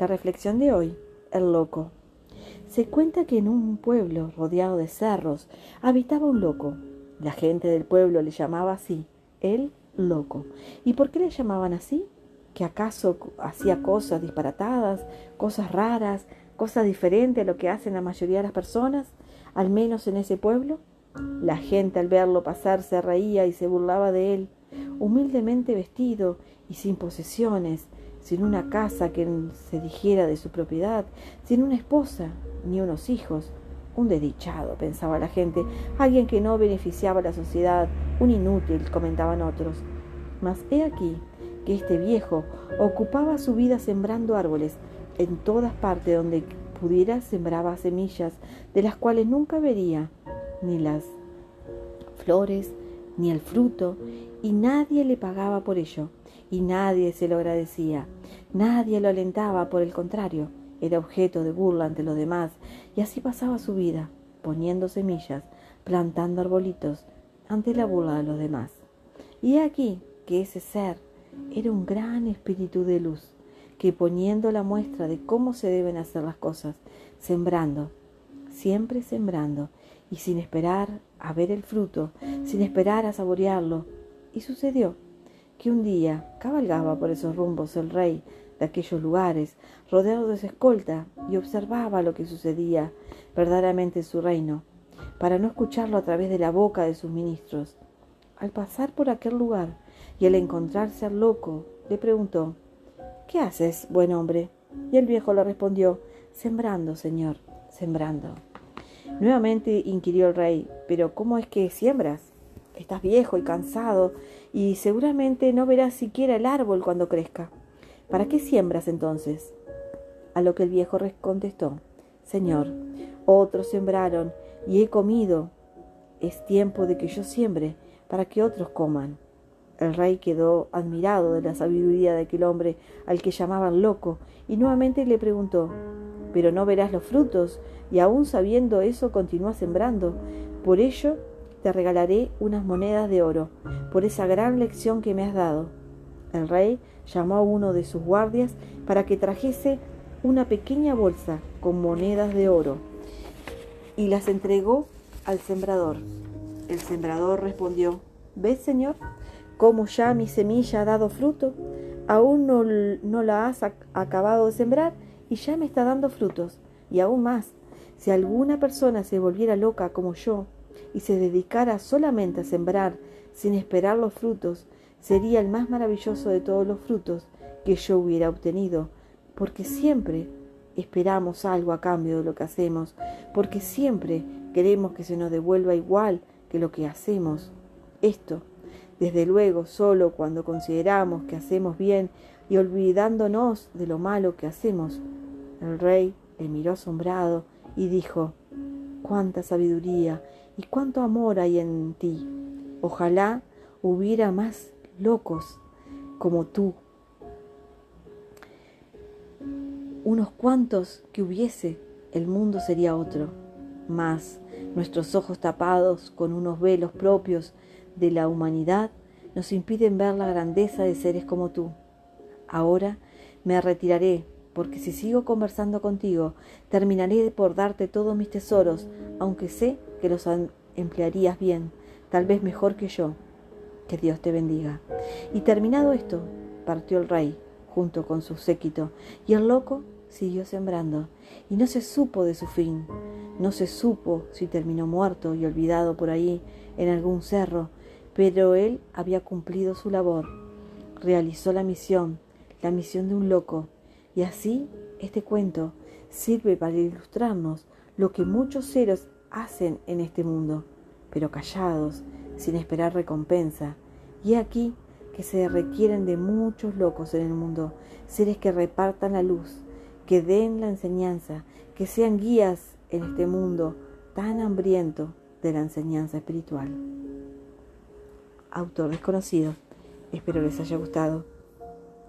La reflexión de hoy, el loco. Se cuenta que en un pueblo rodeado de cerros habitaba un loco. La gente del pueblo le llamaba así, el loco. ¿Y por qué le llamaban así? ¿Que acaso hacía cosas disparatadas, cosas raras, cosas diferentes a lo que hacen la mayoría de las personas, al menos en ese pueblo? La gente al verlo pasar se reía y se burlaba de él, humildemente vestido y sin posesiones, sin una casa que se dijera de su propiedad, sin una esposa ni unos hijos. Un desdichado, pensaba la gente, alguien que no beneficiaba a la sociedad, un inútil, comentaban otros. Mas he aquí que este viejo ocupaba su vida sembrando árboles. En todas partes donde pudiera sembraba semillas, de las cuales nunca vería ni las flores, ni el fruto, y nadie le pagaba por ello, y nadie se lo agradecía, nadie lo alentaba, por el contrario, era objeto de burla ante los demás, y así pasaba su vida, poniendo semillas, plantando arbolitos, ante la burla de los demás. Y aquí que ese ser era un gran espíritu de luz, que poniendo la muestra de cómo se deben hacer las cosas, sembrando, siempre sembrando, y sin esperar a ver el fruto, sin esperar a saborearlo. Y sucedió que un día cabalgaba por esos rumbos el rey de aquellos lugares, rodeado de su escolta, y observaba lo que sucedía verdaderamente en su reino, para no escucharlo a través de la boca de sus ministros. Al pasar por aquel lugar y al encontrarse al loco, le preguntó, ¿Qué haces, buen hombre? Y el viejo le respondió, Sembrando, señor, sembrando. Nuevamente inquirió el rey, pero ¿cómo es que siembras? Estás viejo y cansado y seguramente no verás siquiera el árbol cuando crezca. ¿Para qué siembras entonces? A lo que el viejo contestó, Señor, otros sembraron y he comido. Es tiempo de que yo siembre para que otros coman. El rey quedó admirado de la sabiduría de aquel hombre al que llamaban loco y nuevamente le preguntó, ¿pero no verás los frutos y aún sabiendo eso continúa sembrando. Por ello te regalaré unas monedas de oro, por esa gran lección que me has dado. El rey llamó a uno de sus guardias para que trajese una pequeña bolsa con monedas de oro y las entregó al sembrador. El sembrador respondió, ¿ves, señor, cómo ya mi semilla ha dado fruto? Aún no la has acabado de sembrar y ya me está dando frutos, y aún más si alguna persona se volviera loca como yo y se dedicara solamente a sembrar sin esperar los frutos, sería el más maravilloso de todos los frutos que yo hubiera obtenido, porque siempre esperamos algo a cambio de lo que hacemos, porque siempre queremos que se nos devuelva igual que lo que hacemos. Esto, desde luego, solo cuando consideramos que hacemos bien y olvidándonos de lo malo que hacemos. El rey le miró asombrado y dijo, cuánta sabiduría y cuánto amor hay en ti. Ojalá hubiera más locos como tú. Unos cuantos que hubiese, el mundo sería otro. Mas nuestros ojos tapados con unos velos propios de la humanidad nos impiden ver la grandeza de seres como tú. Ahora me retiraré porque si sigo conversando contigo, terminaré por darte todos mis tesoros, aunque sé que los emplearías bien, tal vez mejor que yo. Que Dios te bendiga. Y terminado esto, partió el rey, junto con su séquito, y el loco siguió sembrando, y no se supo de su fin, no se supo si terminó muerto y olvidado por ahí en algún cerro, pero él había cumplido su labor, realizó la misión, la misión de un loco, y así este cuento sirve para ilustrarnos lo que muchos seres hacen en este mundo, pero callados, sin esperar recompensa. Y aquí que se requieren de muchos locos en el mundo, seres que repartan la luz, que den la enseñanza, que sean guías en este mundo tan hambriento de la enseñanza espiritual. Autor desconocido. Espero les haya gustado.